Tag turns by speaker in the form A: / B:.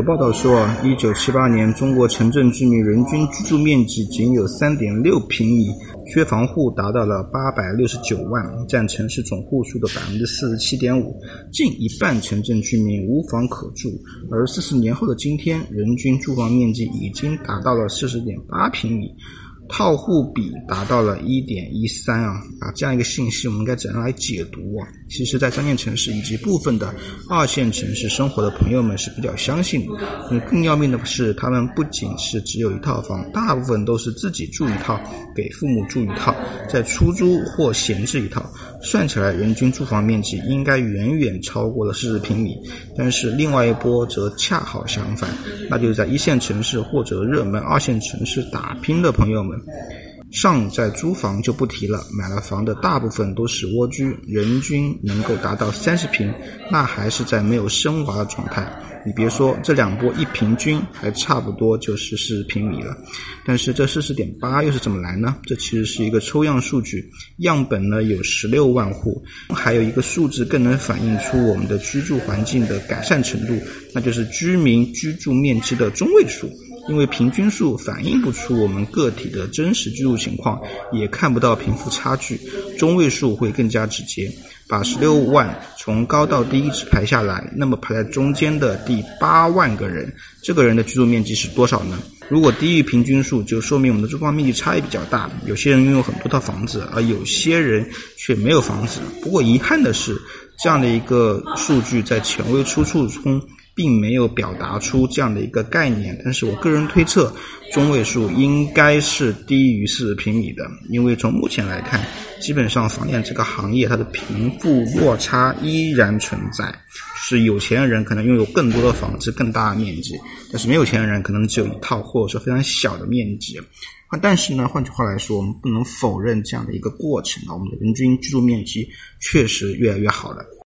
A: 有报道说，一九七八年中国城镇居民人均居住面积仅有三点六平米，缺房户达到了八百六十九万，占城市总户数的百分之四十七点五，近一半城镇居民无房可住。而四十年后的今天，人均住房面积已经达到了四十点八平米。套户比达到了一点一三啊啊，这样一个信息我们应该怎样来解读啊？其实，在三线城市以及部分的二线城市生活的朋友们是比较相信的。嗯，更要命的是，他们不仅是只有一套房，大部分都是自己住一套，给父母住一套，在出租或闲置一套。算起来，人均住房面积应该远远超过了四十平米。但是，另外一波则恰好相反，那就是在一线城市或者热门二线城市打拼的朋友们。上在租房就不提了，买了房的大部分都是蜗居，人均能够达到三十平，那还是在没有生娃的状态。你别说，这两波一平均，还差不多就是四十平米了。但是这四十点八又是怎么来呢？这其实是一个抽样数据，样本呢有十六万户，还有一个数字更能反映出我们的居住环境的改善程度，那就是居民居住面积的中位数。因为平均数反映不出我们个体的真实居住情况，也看不到贫富差距，中位数会更加直接。把十六万从高到低一直排下来，那么排在中间的第八万个人，这个人的居住面积是多少呢？如果低于平均数，就说明我们的住房面积差异比较大。有些人拥有很多套房子，而有些人却没有房子。不过遗憾的是，这样的一个数据在权威出处中。并没有表达出这样的一个概念，但是我个人推测，中位数应该是低于四十平米的，因为从目前来看，基本上房地产这个行业它的贫富落差依然存在，是有钱人可能拥有更多的房子、更大的面积，但是没有钱的人可能只有一套或者说非常小的面积。啊，但是呢，换句话来说，我们不能否认这样的一个过程啊，我们的人均居住面积确实越来越好了。